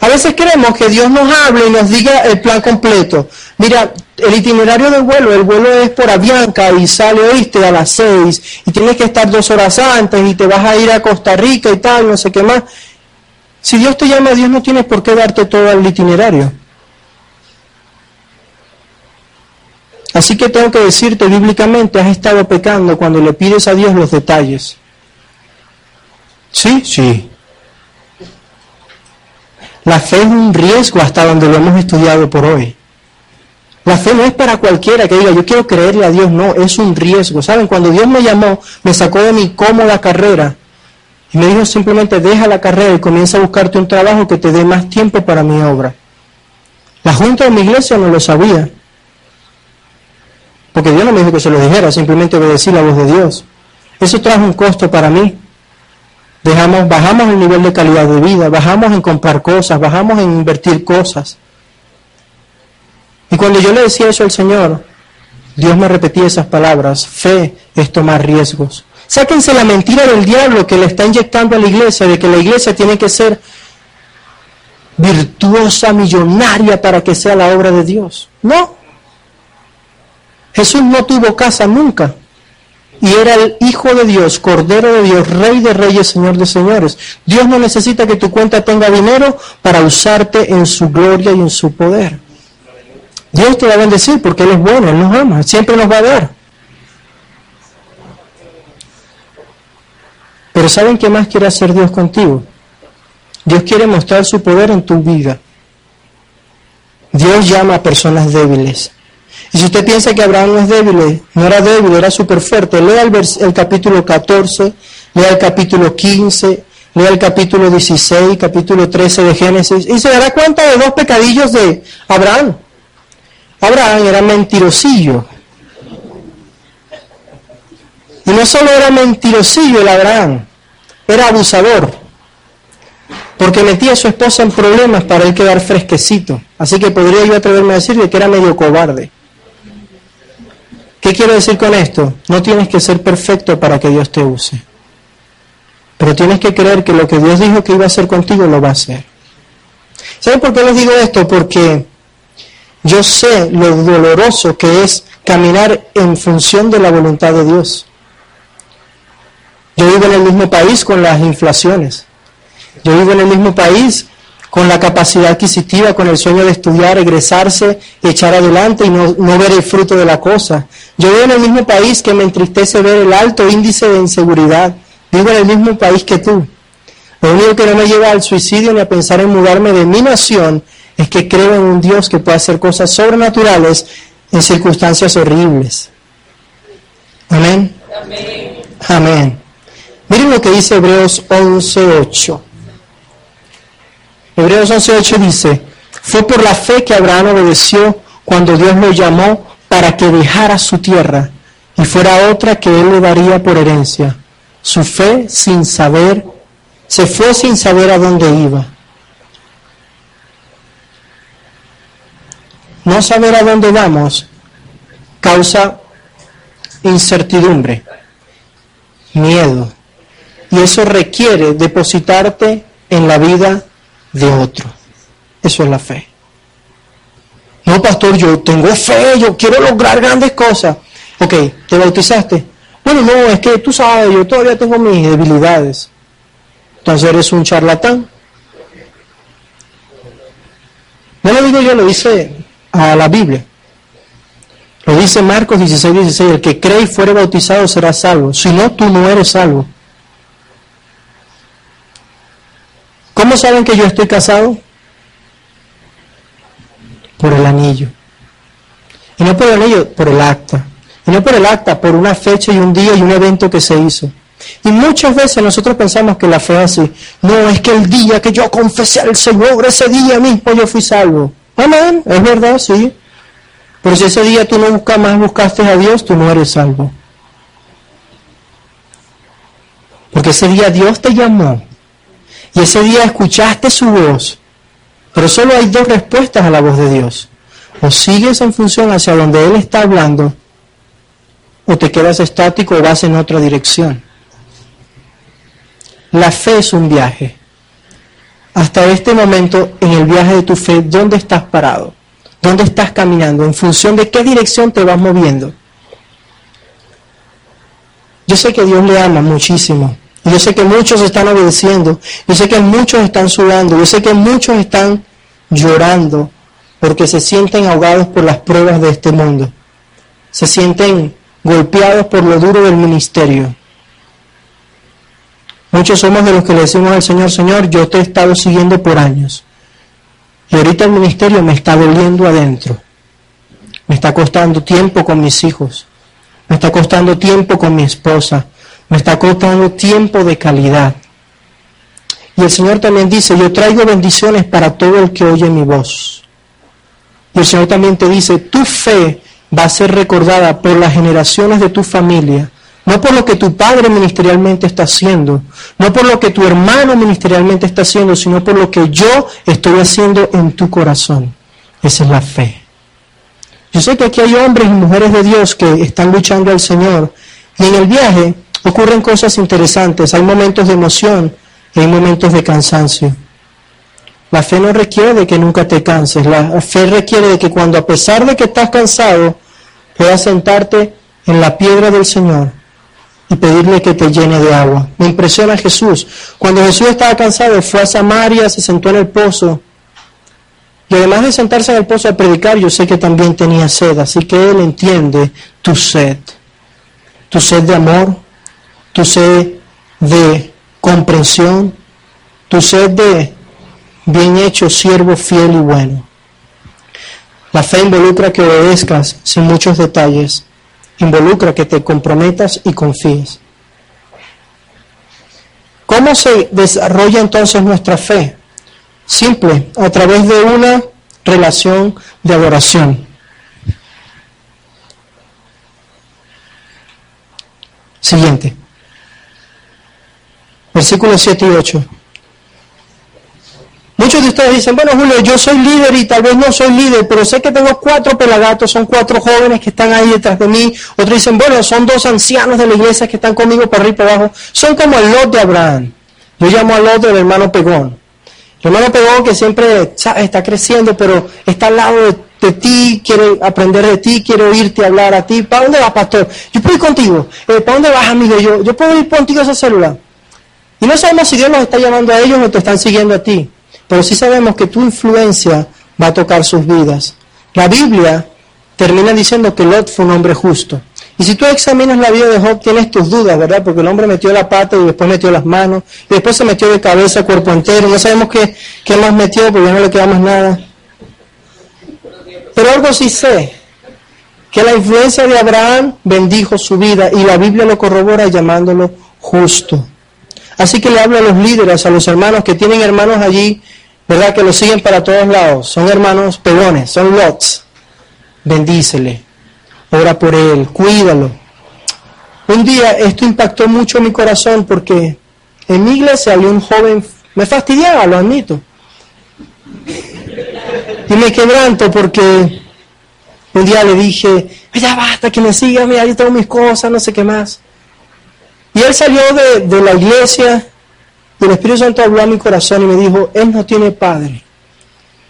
Speaker 1: A veces queremos que Dios nos hable y nos diga el plan completo. Mira, el itinerario del vuelo, el vuelo es por Avianca y sale, oíste, a las seis y tienes que estar dos horas antes y te vas a ir a Costa Rica y tal, no sé qué más. Si Dios te llama, Dios no tiene por qué darte todo el itinerario. Así que tengo que decirte bíblicamente, has estado pecando cuando le pides a Dios los detalles. Sí, sí. La fe es un riesgo hasta donde lo hemos estudiado por hoy. La fe no es para cualquiera que diga, yo quiero creerle a Dios, no, es un riesgo. ¿Saben? Cuando Dios me llamó, me sacó de mi cómoda carrera y me dijo simplemente, deja la carrera y comienza a buscarte un trabajo que te dé más tiempo para mi obra. La junta de mi iglesia no lo sabía. Porque Dios no me dijo que se lo dijera, simplemente obedecí la voz de Dios. Eso trajo un costo para mí. Dejamos, bajamos el nivel de calidad de vida, bajamos en comprar cosas, bajamos en invertir cosas. Y cuando yo le decía eso al Señor, Dios me repetía esas palabras, fe es tomar riesgos. Sáquense la mentira del diablo que le está inyectando a la iglesia, de que la iglesia tiene que ser virtuosa, millonaria para que sea la obra de Dios. No. Jesús no tuvo casa nunca. Y era el Hijo de Dios, Cordero de Dios, Rey de Reyes, Señor de Señores. Dios no necesita que tu cuenta tenga dinero para usarte en su gloria y en su poder. Dios te va a bendecir porque Él es bueno, Él nos ama, siempre nos va a dar. Pero ¿saben qué más quiere hacer Dios contigo? Dios quiere mostrar su poder en tu vida. Dios llama a personas débiles. Y si usted piensa que Abraham no es débil, no era débil, era súper fuerte, lea el, el capítulo 14, lea el capítulo 15, lea el capítulo 16, capítulo 13 de Génesis, y se dará cuenta de dos pecadillos de Abraham. Abraham era mentirosillo. Y no solo era mentirosillo el Abraham, era abusador. Porque metía a su esposa en problemas para él quedar fresquecito. Así que podría yo atreverme a decirle que era medio cobarde. ¿Qué quiero decir con esto? No tienes que ser perfecto para que Dios te use. Pero tienes que creer que lo que Dios dijo que iba a hacer contigo lo va a hacer. ¿Saben por qué les digo esto? Porque yo sé lo doloroso que es caminar en función de la voluntad de Dios. Yo vivo en el mismo país con las inflaciones. Yo vivo en el mismo país con la capacidad adquisitiva, con el sueño de estudiar, egresarse, echar adelante y no, ver el fruto de la cosa. Yo vivo en el mismo país que me entristece ver el alto índice de inseguridad. Vivo en el mismo país que tú. Lo único que no me lleva al suicidio ni a pensar en mudarme de mi nación es que creo en un Dios que puede hacer cosas sobrenaturales en circunstancias horribles. Amén. Amén. Amén. Miren lo que dice Hebreos 11.8. Hebreos 11.8 dice, fue por la fe que Abraham obedeció cuando Dios lo llamó para que dejara su tierra y fuera otra que él le daría por herencia. Su fe sin saber, se fue sin saber a dónde iba. No saber a dónde vamos causa incertidumbre, miedo, y eso requiere depositarte en la vida de otro. Eso es la fe. No, pastor, yo tengo fe, yo quiero lograr grandes cosas. Ok, ¿te bautizaste? Bueno, no, es que tú sabes, yo todavía tengo mis debilidades. Entonces eres un charlatán. No lo digo yo, lo dice a la Biblia. Lo dice Marcos 16, 16, el que cree y fuere bautizado será salvo. Si no, tú no eres salvo. ¿Cómo saben que yo estoy casado? Por el anillo. Y no por el anillo, por el acta. Y no por el acta, por una fecha y un día y un evento que se hizo. Y muchas veces nosotros pensamos que la fe así. No, es que el día que yo confesé al Señor, ese día mismo yo fui salvo. Amén, es verdad, sí. Pero si ese día tú nunca más buscaste a Dios, tú no eres salvo. Porque ese día Dios te llamó y ese día escuchaste su voz. Pero solo hay dos respuestas a la voz de Dios. O sigues en función hacia donde Él está hablando, o te quedas estático o vas en otra dirección. La fe es un viaje. hasta este momento en el viaje de tu fe, ¿dónde estás parado? ¿Dónde estás caminando? ¿En función de qué dirección te vas moviendo? Yo sé que Dios le ama muchísimo. Yo sé que muchos están obedeciendo. Yo sé que muchos están sudando. Yo sé que muchos están llorando porque se sienten ahogados por las pruebas de este mundo. Se sienten golpeados por lo duro del ministerio. Muchos somos de los que le decimos al Señor, Señor, yo te he estado siguiendo por años. Y ahorita el ministerio me está doliendo adentro. Me está costando tiempo con mis hijos. Me está costando tiempo con mi esposa. Me está costando tiempo de calidad. Y el Señor también dice, yo traigo bendiciones para todo el que oye mi voz. Y el Señor también te dice, tu fe va a ser recordada por las generaciones de tu familia no por lo que tu padre ministerialmente está haciendo, no por lo que tu hermano ministerialmente está haciendo, sino por lo que yo estoy haciendo en tu corazón. Esa es la fe. Yo sé que aquí hay hombres y mujeres de Dios que están luchando al Señor y en el viaje ocurren cosas interesantes, hay momentos de emoción y hay momentos de cansancio. La fe no requiere de que nunca te canses, la fe requiere de que cuando a pesar de que estás cansado, puedas sentarte en la piedra del Señor y pedirle que te llene de agua. Me impresiona Jesús. Cuando Jesús estaba cansado, fue a Samaria, se sentó en el pozo. Y además de sentarse en el pozo a predicar, yo sé que también tenía sed. Así que Él entiende tu sed. Tu sed de amor, tu sed de comprensión, tu sed de bien hecho, siervo fiel y bueno. La fe involucra que obedezcas sin muchos detalles involucra que te comprometas y confíes. ¿Cómo se desarrolla entonces nuestra fe? Simple, a través de una relación de adoración. Siguiente. Versículos 7 y 8. Muchos de ustedes dicen, bueno Julio, yo soy líder y tal vez no soy líder, pero sé que tengo cuatro pelagatos, son cuatro jóvenes que están ahí detrás de mí. Otros dicen, bueno, son dos ancianos de la iglesia que están conmigo para arriba y para abajo. Son como el Lot de Abraham. Yo llamo al Lot del hermano Pegón. El hermano Pegón que siempre está creciendo, pero está al lado de, ti, quiere aprender de ti, quiere oírte hablar a ti. ¿Para dónde vas, pastor? Yo puedo ir contigo. Eh, ¿Para dónde vas, amigo? Yo, yo puedo ir contigo a esa célula. Y no sabemos si Dios nos está llamando a ellos o te están siguiendo a ti pero sí sabemos que tu influencia va a tocar sus vidas. La Biblia termina diciendo que Lot fue un hombre justo. Y si tú examinas la vida de Job, tienes tus dudas, ¿verdad? Porque el hombre metió la pata y después metió las manos, y después se metió de cabeza, cuerpo entero. No sabemos qué, qué más metió, porque ya no le queda más nada. Pero algo sí sé, que la influencia de Abraham bendijo su vida y la Biblia lo corrobora llamándolo justo. Así que le hablo a los líderes, a los hermanos que tienen hermanos allí ¿verdad? Que lo siguen para todos lados. Son hermanos pegones, son lots. Bendícele, ora por él, cuídalo. Un día esto impactó mucho mi corazón porque en mi iglesia había un joven, me fastidiaba, lo admito. Y me quebranto porque un día le dije, ya basta que me siga, mira, yo tengo mis cosas, no sé qué más. Y él salió de, de la iglesia y el Espíritu Santo habló a mi corazón y me dijo, Él no tiene padre.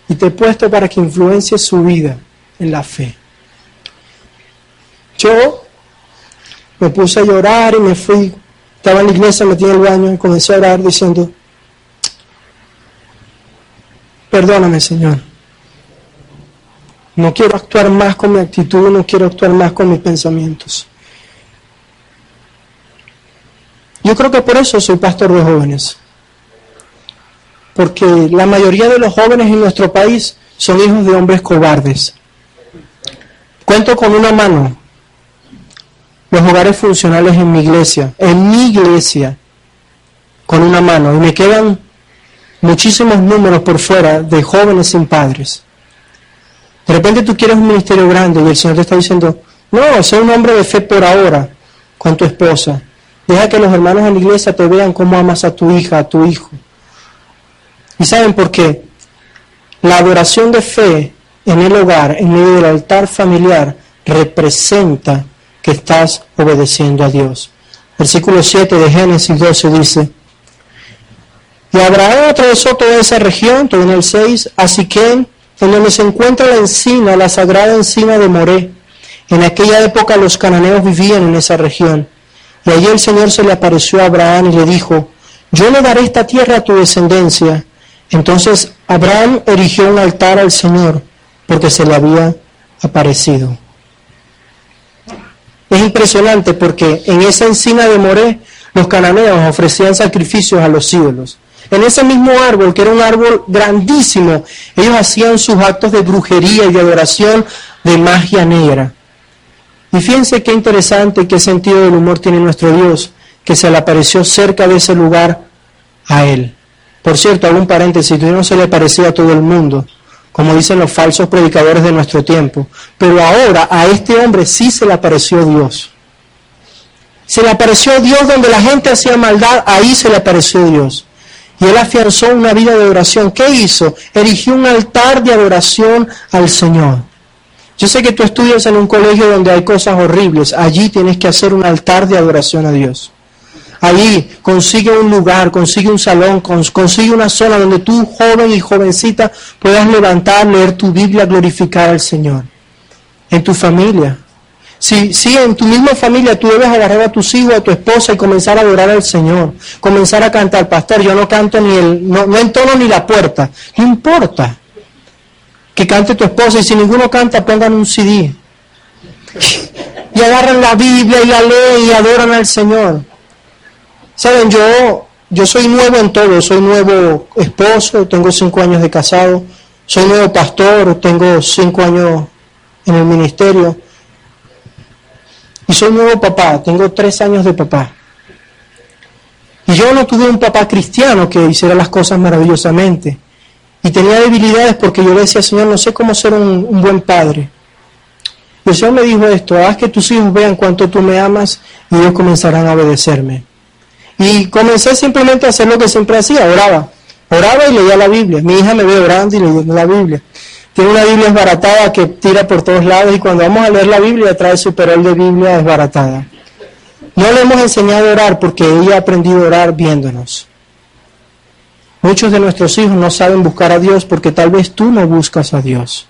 Speaker 1: Y te he puesto para que influencie su vida en la fe. Yo me puse a llorar y me fui. Estaba en la iglesia, metí en el baño y comencé a orar diciendo, perdóname Señor. No quiero actuar más con mi actitud, no quiero actuar más con mis pensamientos. Yo creo que por eso soy pastor de jóvenes. Porque la mayoría de los jóvenes en nuestro país son hijos de hombres cobardes. Cuento con una mano los hogares funcionales en mi iglesia, en mi iglesia, con una mano. Y me quedan muchísimos números por fuera de jóvenes sin padres. De repente tú quieres un ministerio grande y el Señor te está diciendo, no, sé un hombre de fe por ahora con tu esposa. Deja que los hermanos en la iglesia te vean cómo amas a tu hija, a tu hijo. ¿Y saben por qué? La adoración de fe en el hogar, en medio del altar familiar, representa que estás obedeciendo a Dios. Versículo 7 de Génesis 12 dice, Y Abraham atravesó toda esa región, todo en el 6, a Siquén, en donde se encuentra la encina, la sagrada encina de Moré. En aquella época los cananeos vivían en esa región. Y allí el Señor se le apareció a Abraham y le dijo, yo le daré esta tierra a tu descendencia. Entonces Abraham erigió un altar al Señor porque se le había aparecido. Es impresionante porque en esa encina de Moré los cananeos ofrecían sacrificios a los ídolos. En ese mismo árbol, que era un árbol grandísimo, ellos hacían sus actos de brujería y de adoración de magia negra. Y fíjense qué interesante, qué sentido del humor tiene nuestro Dios, que se le apareció cerca de ese lugar a él. Por cierto, algún paréntesis, Dios no se le parecía a todo el mundo, como dicen los falsos predicadores de nuestro tiempo. Pero ahora a este hombre sí se le apareció Dios. Se le apareció Dios donde la gente hacía maldad, ahí se le apareció Dios. Y él afianzó una vida de oración. ¿Qué hizo? Erigió un altar de adoración al Señor. Yo sé que tú estudias en un colegio donde hay cosas horribles. Allí tienes que hacer un altar de adoración a Dios. Allí consigue un lugar, consigue un salón, consigue una zona donde tú, joven y jovencita, puedas levantar, leer tu Biblia, glorificar al Señor. En tu familia. Si, si en tu misma familia tú debes agarrar a tus hijos, a tu esposa y comenzar a adorar al Señor, comenzar a cantar, pastor, yo no canto ni el, no, no entono ni la puerta, no importa que cante tu esposa y si ninguno canta pongan un CD. Y agarran la Biblia y la leen y adoran al Señor. Saben, yo, yo soy nuevo en todo, soy nuevo esposo, tengo cinco años de casado, soy nuevo pastor, tengo cinco años en el ministerio. Y soy nuevo papá, tengo tres años de papá. Y yo no tuve un papá cristiano que hiciera las cosas maravillosamente. Y tenía debilidades porque yo le decía, Señor, no sé cómo ser un, buen padre. Y el Señor me dijo esto, haz que tus hijos vean cuánto tú me amas y ellos comenzarán a obedecerme. Y comencé simplemente a hacer lo que siempre hacía, oraba. Oraba y leía la Biblia. Mi hija me ve orando y leyendo la Biblia. Tiene una Biblia esbaratada que tira por todos lados y cuando vamos a leer la Biblia trae su perol de Biblia esbaratada. No le hemos enseñado a orar porque ella ha aprendido a orar viéndonos. Muchos de nuestros hijos no saben buscar a Dios porque tal vez tú no buscas a Dios.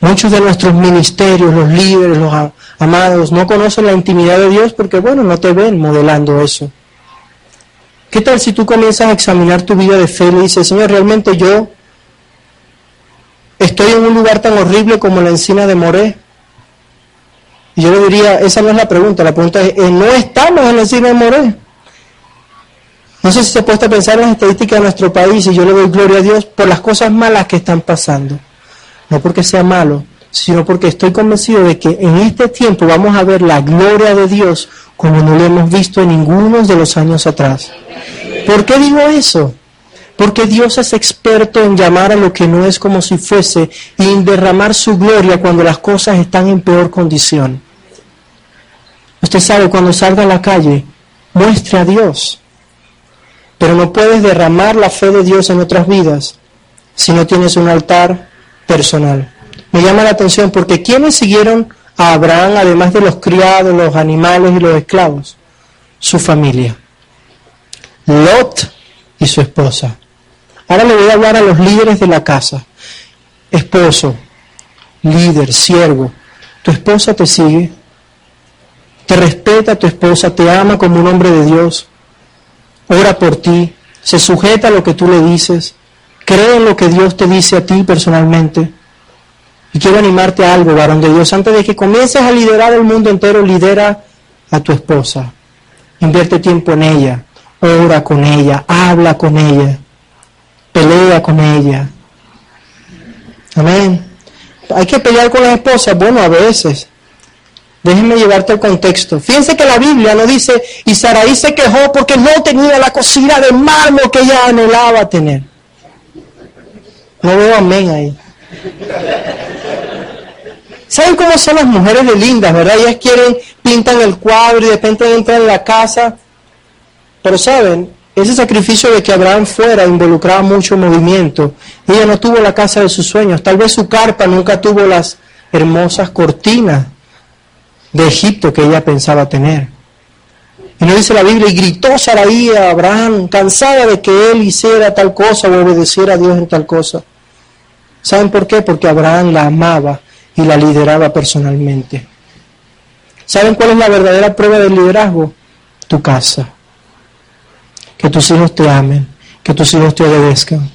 Speaker 1: Muchos de nuestros ministerios, los líderes, los amados, no conocen la intimidad de Dios porque, bueno, no te ven modelando eso. ¿Qué tal si tú comienzas a examinar tu vida de fe y dices, Señor, realmente yo estoy en un lugar tan horrible como la encina de Moré? Y yo le diría, esa no es la pregunta, la pregunta es, ¿no estamos en la encina de Moré? No sé si se ha puesto a pensar en las estadísticas de nuestro país y yo le doy gloria a Dios por las cosas malas que están pasando. No porque sea malo, sino porque estoy convencido de que en este tiempo vamos a ver la gloria de Dios como no lo hemos visto en ninguno de los años atrás. ¿Por qué digo eso? Porque Dios es experto en llamar a lo que no es como si fuese y en derramar su gloria cuando las cosas están en peor condición. Usted sabe, cuando salga a la calle, muestre a Dios. Pero no puedes derramar la fe de Dios en otras vidas si no tienes un altar personal. Me llama la atención porque ¿quiénes siguieron a Abraham además de los criados, los animales y los esclavos? Su familia. Lot y su esposa. Ahora le voy a hablar a los líderes de la casa. Esposo, líder, siervo. Tu esposa te sigue, te respeta tu esposa, te ama como un hombre de Dios ora por ti, se sujeta a lo que tú le dices, cree en lo que Dios te dice a ti personalmente. Y quiero animarte a algo, varón de Dios, antes de que comiences a liderar el mundo entero, lidera a tu esposa. Invierte tiempo en ella, ora con ella, habla con ella, pelea con ella. Amén. Hay que pelear con la esposa, bueno, a veces, Déjenme llevarte al contexto. Fíjense que la Biblia no dice, y Saraí se quejó porque no tenía la cocina de mármol que ella anhelaba tener. No veo amén ahí. ¿Saben cómo son las mujeres de lindas, verdad? Ellas quieren, pintan el cuadro y de repente entran en la casa. Pero saben, ese sacrificio de que Abraham fuera involucraba mucho movimiento. Ella no tuvo la casa de sus sueños. Tal vez su carpa nunca tuvo las hermosas cortinas de Egipto que ella pensaba tener. Y no dice la Biblia, y gritó Saraí a Abraham, cansada de que él hiciera tal cosa o obedeciera a Dios en tal cosa. ¿Saben por qué? Porque Abraham la amaba y la lideraba personalmente. ¿Saben cuál es la verdadera prueba del liderazgo? Tu casa. Que tus hijos te amen, que tus hijos te obedezcan.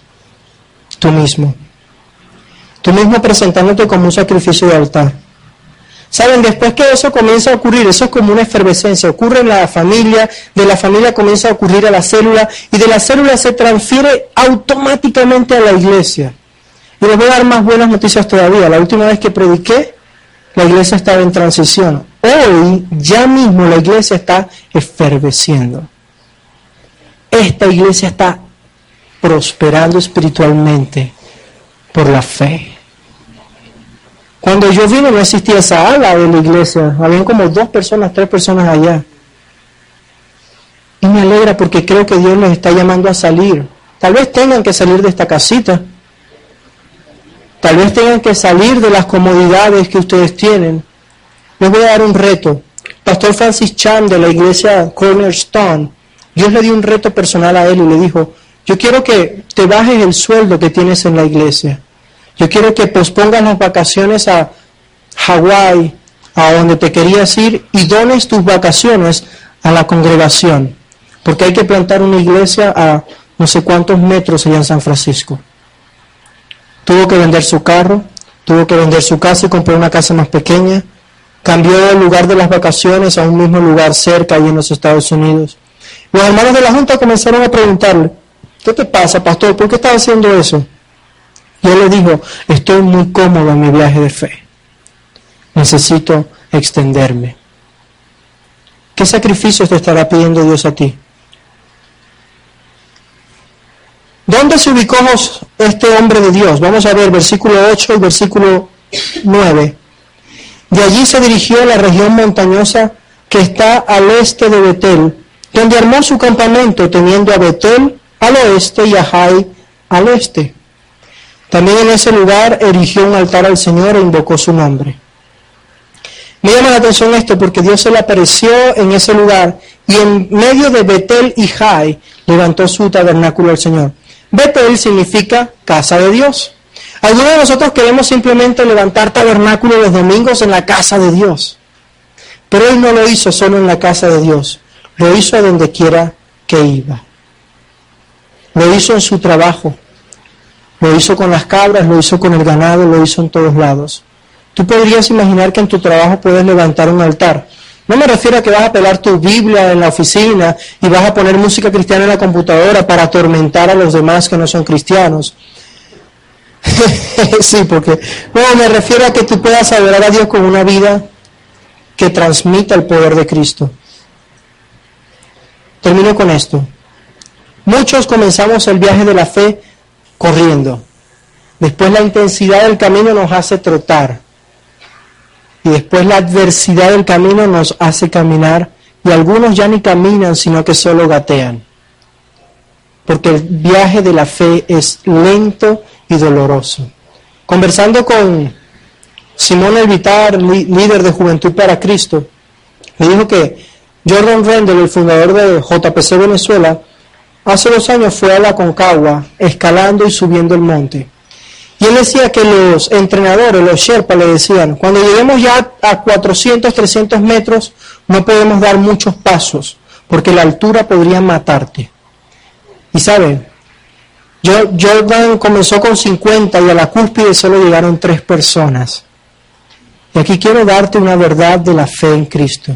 Speaker 1: Tú mismo. Tú mismo presentándote como un sacrificio de altar. Saben, después que eso comienza a ocurrir, eso es como una efervescencia, ocurre en la familia, de la familia comienza a ocurrir a la célula y de la célula se transfiere automáticamente a la iglesia. Y les voy a dar más buenas noticias todavía. La última vez que prediqué, la iglesia estaba en transición. Hoy ya mismo la iglesia está eferveciendo. Esta iglesia está prosperando espiritualmente por la fe. Cuando yo vine no existía esa ala de la iglesia, habían como dos personas, tres personas allá. Y me alegra porque creo que Dios les está llamando a salir. Tal vez tengan que salir de esta casita. Tal vez tengan que salir de las comodidades que ustedes tienen. Les voy a dar un reto. Pastor Francis Chan de la iglesia Cornerstone, Dios le dio un reto personal a él y le dijo, yo quiero que te bajes el sueldo que tienes en la iglesia. Yo quiero que pospongas las vacaciones a Hawái, a donde te querías ir, y dones tus vacaciones a la congregación. Porque hay que plantar una iglesia a no sé cuántos metros allá en San Francisco. Tuvo que vender su carro, tuvo que vender su casa y comprar una casa más pequeña. Cambió el lugar de las vacaciones a un mismo lugar cerca ahí en los Estados Unidos. Los hermanos de la Junta comenzaron a preguntarle, ¿qué te pasa, pastor? ¿Por qué estás haciendo eso? Y él le dijo, estoy muy cómodo en mi viaje de fe. Necesito extenderme. ¿Qué sacrificios te estará pidiendo Dios a ti? ¿Dónde se ubicó este hombre de Dios? Vamos a ver versículo 8 y versículo 9. De allí se dirigió a la región montañosa que está al este de Betel, donde armó su campamento, teniendo a Betel al oeste y a Jai al este. También en ese lugar erigió un altar al Señor e invocó su nombre. Me llama la atención esto porque Dios se le apareció en ese lugar y en medio de Betel y Jai levantó su tabernáculo al Señor. Betel significa casa de Dios. Algunos de nosotros queremos simplemente levantar tabernáculo los domingos en la casa de Dios. Pero Él no lo hizo solo en la casa de Dios, lo hizo a donde quiera que iba. Lo hizo en su trabajo, lo hizo con las cabras, lo hizo con el ganado, lo hizo en todos lados. Tú podrías imaginar que en tu trabajo puedes levantar un altar. No me refiero a que vas a pelar tu Biblia en la oficina y vas a poner música cristiana en la computadora para atormentar a los demás que no son cristianos. sí, porque no, me refiero a que tú puedas adorar a Dios con una vida que transmita el poder de Cristo. Termino con esto. Muchos comenzamos el viaje de la fe corriendo. Después la intensidad del camino nos hace trotar. Y después la adversidad del camino nos hace caminar. Y algunos ya ni caminan, sino que solo gatean. Porque el viaje de la fe es lento y doloroso. Conversando con Simón Elvitar, líder de Juventud para Cristo, me dijo que Jordan Rendell, el fundador de JPC Venezuela, hace dos años fue a la Concagua escalando y subiendo el monte. Y él decía que los entrenadores, los Sherpas, le decían, cuando lleguemos ya a 400, 300 metros, no podemos dar muchos pasos, porque la altura podría matarte. Y saben, Jordan comenzó con 50 y a la cúspide solo llegaron tres personas. Y aquí quiero darte una verdad de la fe en Cristo.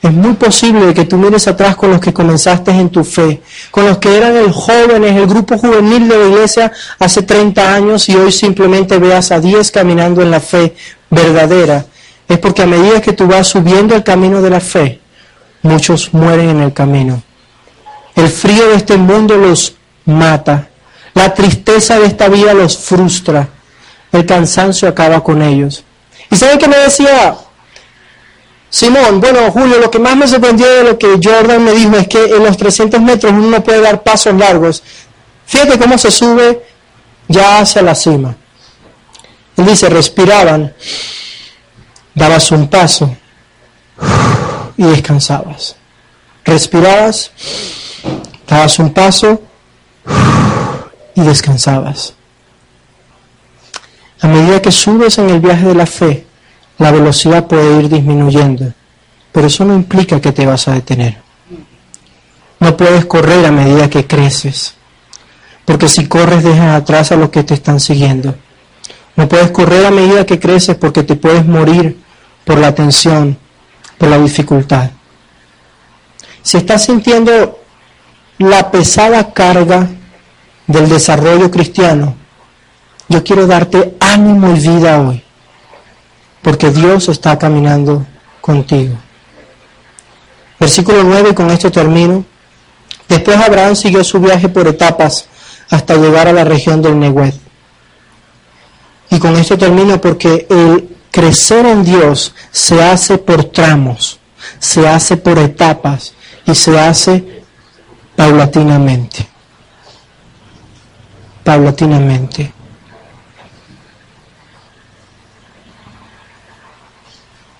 Speaker 1: Es muy posible que tú mires atrás con los que comenzaste en tu fe, con los que eran el jóvenes, el grupo juvenil de la iglesia hace 30 años y hoy simplemente veas a 10 caminando en la fe verdadera. Es porque a medida que tú vas subiendo el camino de la fe, muchos mueren en el camino. El frío de este mundo los mata. La tristeza de esta vida los frustra. El cansancio acaba con ellos. ¿Y saben qué me decía Simón, bueno, Julio, lo que más me sorprendió de lo que Jordan me dijo es que en los 300 metros uno no puede dar pasos largos. Fíjate cómo se sube ya hacia la cima. Él dice, respiraban, dabas un paso y descansabas. respirabas, dabas un paso y descansabas. A medida que subes en el viaje de la fe, la velocidad puede ir disminuyendo, pero eso no implica que te vas a detener. No puedes correr a medida que creces, porque si corres dejas atrás a los que te están siguiendo. No puedes correr a medida que creces porque te puedes morir por la tensión, por la dificultad. Si estás sintiendo la pesada carga del desarrollo cristiano, yo quiero darte ánimo y vida hoy, porque Dios está caminando contigo. Versículo 9, con esto termino. Después Abraham siguió su viaje por etapas hasta llegar a la región del Nehuet. Y con esto termino porque el crecer en Dios se hace por tramos, se hace por etapas y se hace paulatinamente. Paulatinamente.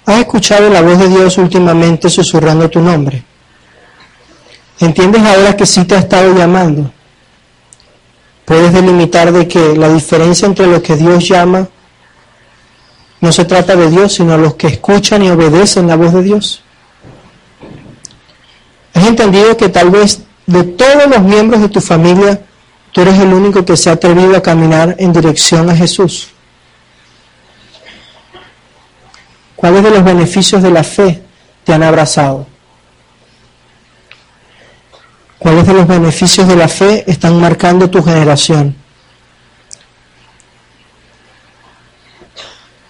Speaker 1: ¿Has escuchado la voz de Dios últimamente susurrando tu nombre? ¿Entiendes ahora que sí te ha estado llamando? Puedes delimitar de que la diferencia entre lo que Dios llama no se trata de Dios, sino los que escuchan y obedecen la voz de Dios. ¿Has entendido que tal vez de todos los miembros de tu familia, tú eres el único que se ha atrevido a caminar en dirección a Jesús? ¿Cuáles de los beneficios de la fe te han abrazado? ¿Cuáles de los beneficios de la fe están marcando tu generación?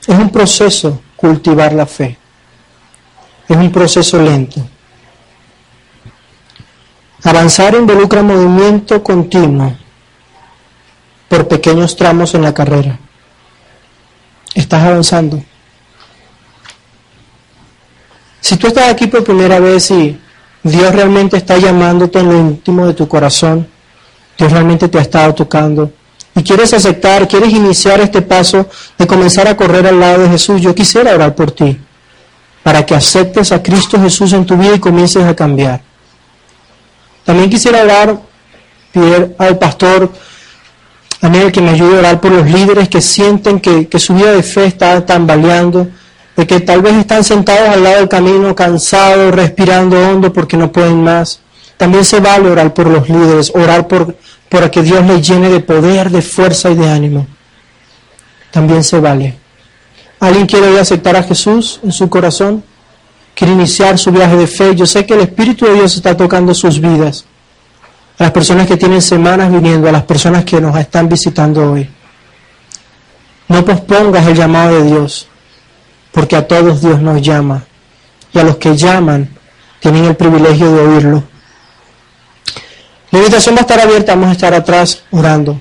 Speaker 1: Es un proceso cultivar la fe. Es un proceso lento. Avanzar involucra movimiento continuo por pequeños tramos en la carrera. Estás avanzando. Si tú estás aquí por primera vez y Dios realmente está llamándote en lo íntimo de tu corazón, Dios realmente te ha estado tocando y quieres aceptar, quieres iniciar este paso de comenzar a correr al lado de Jesús, yo quisiera orar por ti, para que aceptes a Cristo Jesús en tu vida y comiences a cambiar. También quisiera orar, pedir al pastor Daniel que me ayude a orar por los líderes que sienten que, que su vida de fe está tambaleando de que tal vez están sentados al lado del camino, cansados, respirando hondo porque no pueden más. También se vale orar por los líderes, orar por, por que Dios les llene de poder, de fuerza y de ánimo. También se vale. ¿Alguien quiere aceptar a Jesús en su corazón? ¿Quiere iniciar su viaje de fe? Yo sé que el Espíritu de Dios está tocando sus vidas. A las personas que tienen semanas viniendo, a las personas que nos están visitando hoy. No pospongas el llamado de Dios porque a todos Dios nos llama y a los que llaman tienen el privilegio de oírlo. La invitación va a estar abierta, vamos a estar atrás orando.